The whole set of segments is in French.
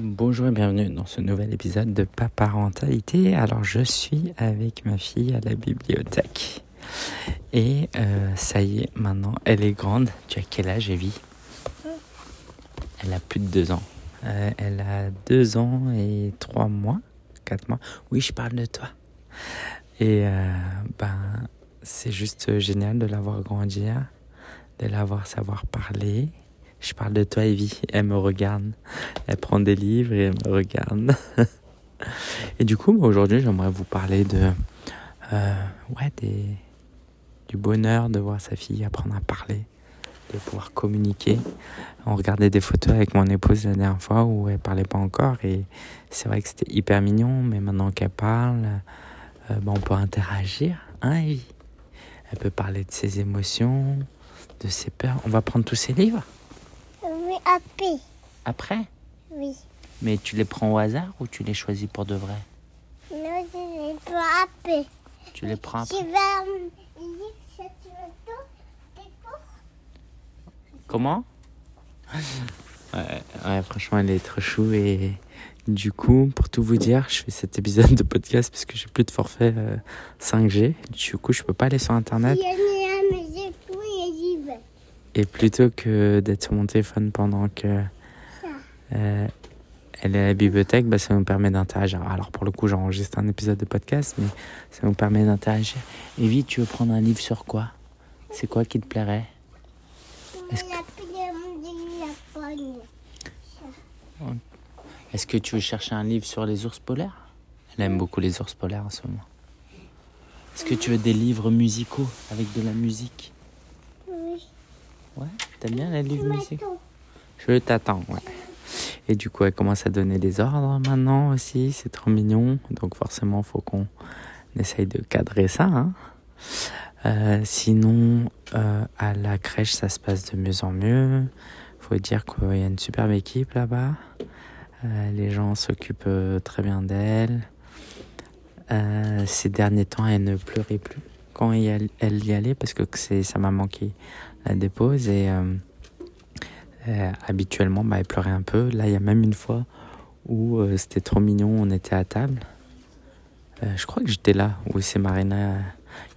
Bonjour et bienvenue dans ce nouvel épisode de Paparentalité. Alors je suis avec ma fille à la bibliothèque et euh, ça y est, maintenant elle est grande. Tu as quel âge Evie? Elle a plus de deux ans. Euh, elle a deux ans et trois mois, quatre mois. Oui, je parle de toi. Et euh, ben c'est juste génial de la voir grandir, de la voir savoir parler. Je parle de toi, Evie. Elle me regarde. Elle prend des livres et elle me regarde. et du coup, aujourd'hui, j'aimerais vous parler de, euh, ouais, du bonheur de voir sa fille apprendre à parler, de pouvoir communiquer. On regardait des photos avec mon épouse la dernière fois où elle parlait pas encore et c'est vrai que c'était hyper mignon, mais maintenant qu'elle parle, euh, ben, on peut interagir, hein, Evie? Elle peut parler de ses émotions, de ses peurs. On va prendre tous ses livres après. après? Oui. Mais tu les prends au hasard ou tu les choisis pour de vrai? Non, je vais pas après. Tu les prends Je après vais lire. D'accord Comment? Ouais, ouais, franchement, elle est trop chou et du coup, pour tout vous dire, je fais cet épisode de podcast parce que j'ai plus de forfait euh, 5G. Du coup, je peux pas aller sur internet Il y a mis la musique, oui, et j'y vais. Et plutôt que d'être sur mon téléphone pendant que euh, elle est à la bibliothèque, bah, ça nous permet d'interagir. Alors pour le coup, j'enregistre un épisode de podcast, mais ça nous permet d'interagir. Evie, tu veux prendre un livre sur quoi? C'est quoi qui te plairait? Est-ce pogne. Est-ce que tu veux chercher un livre sur les ours polaires? Elle aime beaucoup les ours polaires en ce moment. Est-ce que tu veux des livres musicaux avec de la musique? Ouais, t'aimes bien livres musicaux Maintenant. Je t'attends, ouais. Et du coup, elle commence à donner des ordres maintenant aussi, c'est trop mignon. Donc forcément, faut qu'on essaye de cadrer ça. hein. Euh, sinon, euh, à la crèche, ça se passe de mieux en mieux. Faut dire qu'il y a une superbe équipe là-bas. Euh, les gens s'occupent très bien d'elle. Ces derniers temps, elle ne pleurait plus quand elle y allait parce que c'est sa maman qui la dépose et euh, euh, habituellement, bah, elle pleurait un peu. Là, il y a même une fois où euh, c'était trop mignon, on était à table. Je crois que j'étais là, où c'est Marina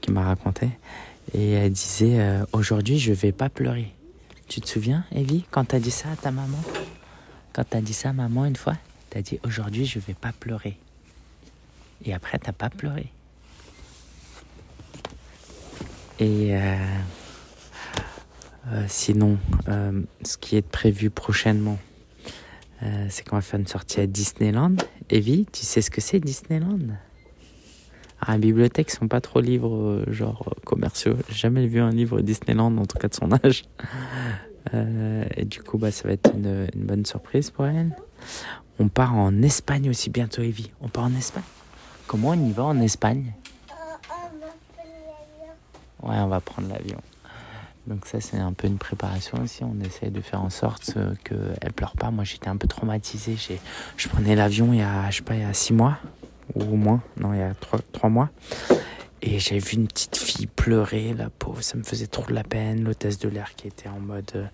qui m'a raconté. Et elle disait Aujourd'hui, je vais pas pleurer. Tu te souviens, Evie, quand t'as dit ça à ta maman? Quand t'as dit ça à maman une fois, t'as dit Aujourd'hui, je vais pas pleurer. Et après, t'as pas pleuré. Et. Sinon, euh, ce qui est prévu prochainement, euh, c'est qu'on va faire une sortie à Disneyland. Evie, tu sais ce que c'est Disneyland? À la bibliothèque, ils sont pas trop livres euh, genre euh, commerciaux. J'ai jamais vu un livre Disneyland, en tout cas de son âge. Euh, et du coup, bah, ça va être une, une bonne surprise pour elle. On part en Espagne aussi bientôt, Evie. On part en Espagne? Comment on y va en Espagne? Euh. Ouais, on va prendre l'avion. Donc ça, c'est un peu une préparation aussi. On essaie de faire en sorte euh, qu'elle pleure pas. Moi, j'étais un peu traumatisé. Je prenais l'avion il y a, je sais pas, il y a six mois ou moins. Non, il y a trois, trois mois. Et j'ai vu une petite fille pleurer, la pauvre. Ça me faisait trop de la peine. L'hôtesse de l'air qui était en mode euh,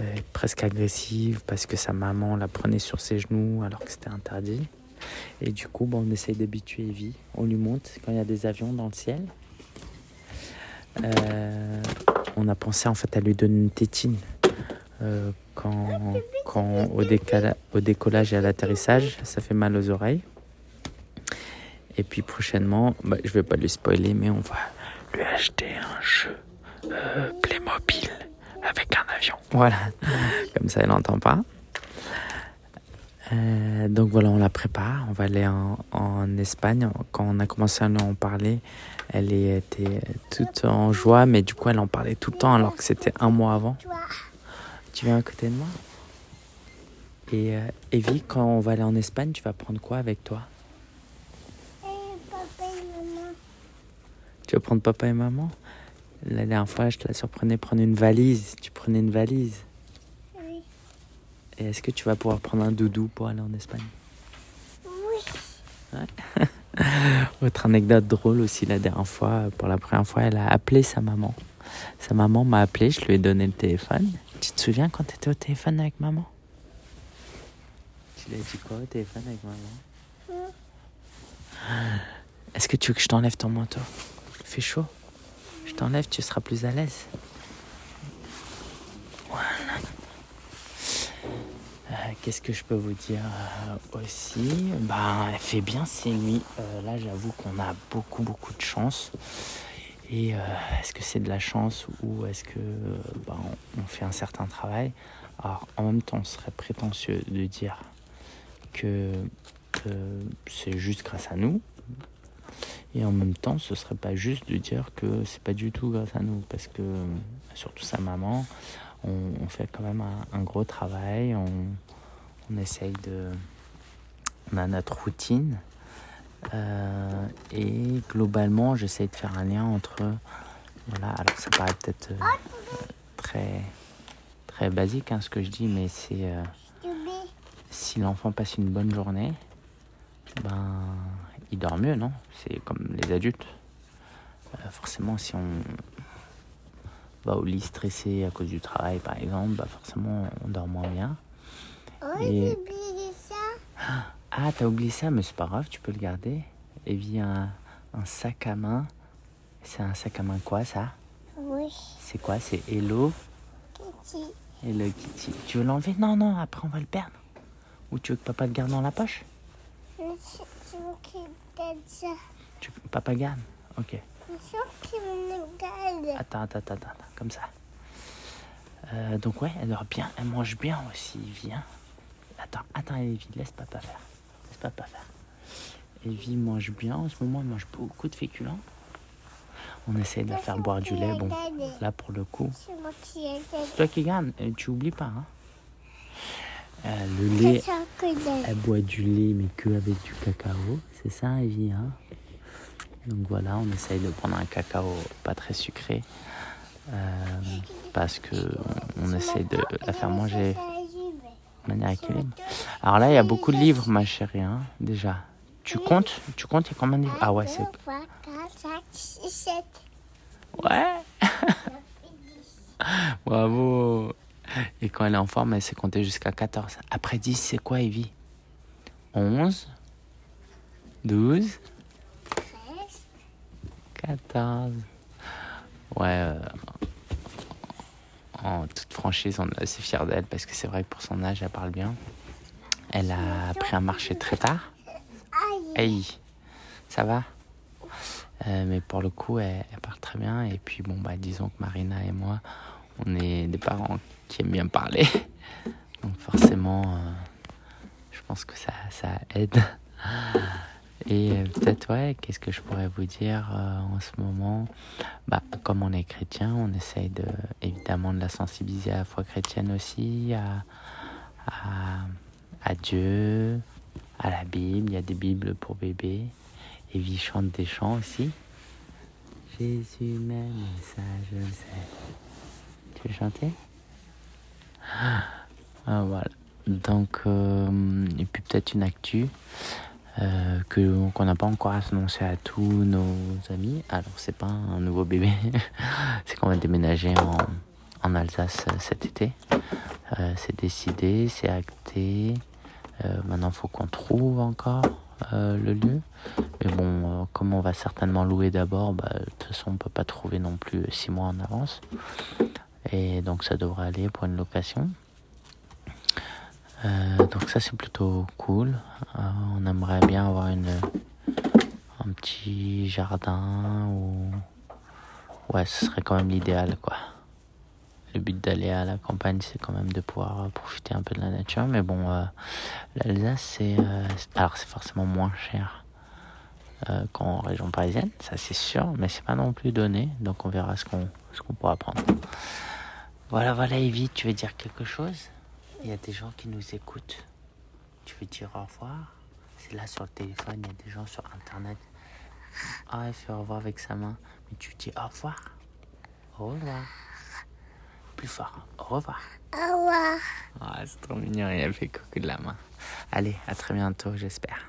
euh, presque agressive parce que sa maman la prenait sur ses genoux alors que c'était interdit. Et du coup, bon, on essaye d'habituer Evie. On lui monte quand il y a des avions dans le ciel. Euh, on a pensé en fait à lui donner une tétine euh, quand, au décollage et à l'atterrissage, ça fait mal aux oreilles. Et puis prochainement, bah, je vais pas lui spoiler, mais on va lui acheter un jeu euh, Playmobil avec un avion. Voilà, comme ça elle n'entend pas. Euh, donc voilà, on la prépare. On va aller en, Espagne. Quand on a commencé à en parler, elle était toute en joie, mais du coup, elle en parlait tout le temps alors que c'était un mois avant. Tu viens à côté de moi? Et euh, Evie, quand on va aller en Espagne, tu vas prendre quoi avec toi? Tu vas prendre papa et maman? La dernière fois, je te la surprenais prendre une valise. Tu prenais une valise. Et est-ce que tu vas pouvoir prendre un doudou pour aller en Espagne? Oui. Autre anecdote drôle aussi, la dernière fois, pour la première fois, elle a appelé sa maman. Sa maman m'a appelé, je lui ai donné le téléphone. Tu te souviens quand tu étais au téléphone avec maman? Tu Il a dit quoi au téléphone avec maman? Hmm. Est-ce que tu veux que je t'enlève ton manteau? Il fait chaud Je t'enlève, tu seras plus à l'aise. Voilà. Euh, Qu'est-ce que je peux vous dire euh, aussi? Ben, elle fait bien ses nuits. Euh, là, j'avoue qu'on a beaucoup, beaucoup de chance. Et euh, est-ce que c'est de la chance ou est-ce que ben, on fait un certain travail? Alors, en même temps, ce serait prétentieux de dire que c'est juste grâce à nous. Et en même temps, ce serait pas juste de dire que c'est pas du tout grâce à nous, parce que surtout sa maman, on, on fait quand même un, un gros travail, on, on essaye de, on a notre routine, euh, et globalement, j'essaie de faire un lien entre, voilà, alors ça paraît peut-être euh, très, basique hein, ce que je dis, mais c'est euh, si l'enfant passe une bonne journée, ben, il dort mieux, non? C'est comme les adultes. Forcément, si on va au lit stressé à cause du travail, par exemple, bah forcément, on dort moins bien. Oh, Et- j'ai oublié ça. Ah, t'as oublié ça, mais c'est pas grave, tu peux le garder. Evie a un, un sac à main. C'est un sac à main quoi, ça? Oui. C'est quoi? C'est Hello? Kitty. Hello Kitty. Tu veux l'enlever? Non, non, après on va le perdre. Ou tu veux que papa le garde dans la poche? Je veux qu'il garde ça. tu, Papa garde? Ok. Je veux qu'il me garde. Attends, attends, attends, attends, comme ça. Euh, donc ouais, elle dort bien, elle mange bien aussi, Evie. Attends, attends, Evie, laisse papa faire. Laisse papa faire. Evie mange bien, en ce moment, elle mange beaucoup de féculents. On essaie de la faire boire du lait, bon, là pour le coup. C'est toi qui garde, euh, tu oublies pas, hein. Euh, le lait, elle boit du lait, mais que avec du cacao, c'est ça, Evie, hein Donc voilà, on essaye de prendre un cacao pas très sucré. euh, parce que on essaie de la faire manger manière. Alors là, il y a beaucoup de livres, ma chérie, hein, déjà. Tu comptes? Tu comptes, il y a combien de livres? Ah ouais, c'est... 3, 4, 5, 6, 7. Ouais Bravo Et quand elle est en forme, elle sait compter jusqu'à 14. Après 10, c'est quoi, Evie? 11 12 13. 14 Ouais, euh, toute franchise, on est assez fiers d'elle parce que c'est vrai que pour son âge, elle parle bien. Elle a appris à marcher très tard. Hey, ça va? Euh, Mais pour le coup, elle, elle parle très bien. Et puis, bon, bah, disons que Marina et moi, on est des parents qui aiment bien parler. Donc, forcément, euh, je pense que ça, ça aide. Et euh, peut-être, ouais, qu'est-ce que je pourrais vous dire euh, en ce moment? Bah, Comme on est chrétien, on essaye de, évidemment de la sensibiliser à la foi chrétienne aussi, à, à, Dieu, à la Bible. Il y a des Bibles pour bébés. Evie chante des chants aussi. Jésus m'aime, ça je sais. Tu veux chanter? Ah, Voilà. Donc, euh, et puis peut-être une actu euh, qu'on n'a pas encore annoncé à tous nos amis. Alors, c'est pas un nouveau bébé, c'est qu'on va déménager en, Alsace euh, cet été. Euh, c'est décidé, c'est acté. Euh, maintenant, faut qu'on trouve encore le lieu. Mais bon, comme on va certainement louer d'abord, bah, de toute façon, on peut pas trouver non plus six mois en avance. Et donc, ça devrait aller pour une location. Euh, donc ça c'est plutôt cool. Euh, on aimerait bien avoir une un petit jardin ou ouais ce serait quand même l'idéal quoi. Le but d'aller à la campagne c'est quand même de pouvoir profiter un peu de la nature mais bon euh, l'Alsace c'est alors c'est forcément moins cher qu'en région parisienne ça c'est sûr mais c'est pas non plus donné donc on verra ce qu'on ce qu'on pourra prendre. Voilà voilà Evie tu veux dire quelque chose? Il y a des gens qui nous écoutent. Tu veux dire au revoir? C'est là sur le téléphone, il y a des gens sur Internet. Ah, elle fait au revoir avec sa main. Mais tu dis au revoir. Au revoir. Plus fort. Au revoir. Au revoir. Ah, c'est trop mignon, et elle fait coucou de la main. Allez, à très bientôt, j'espère.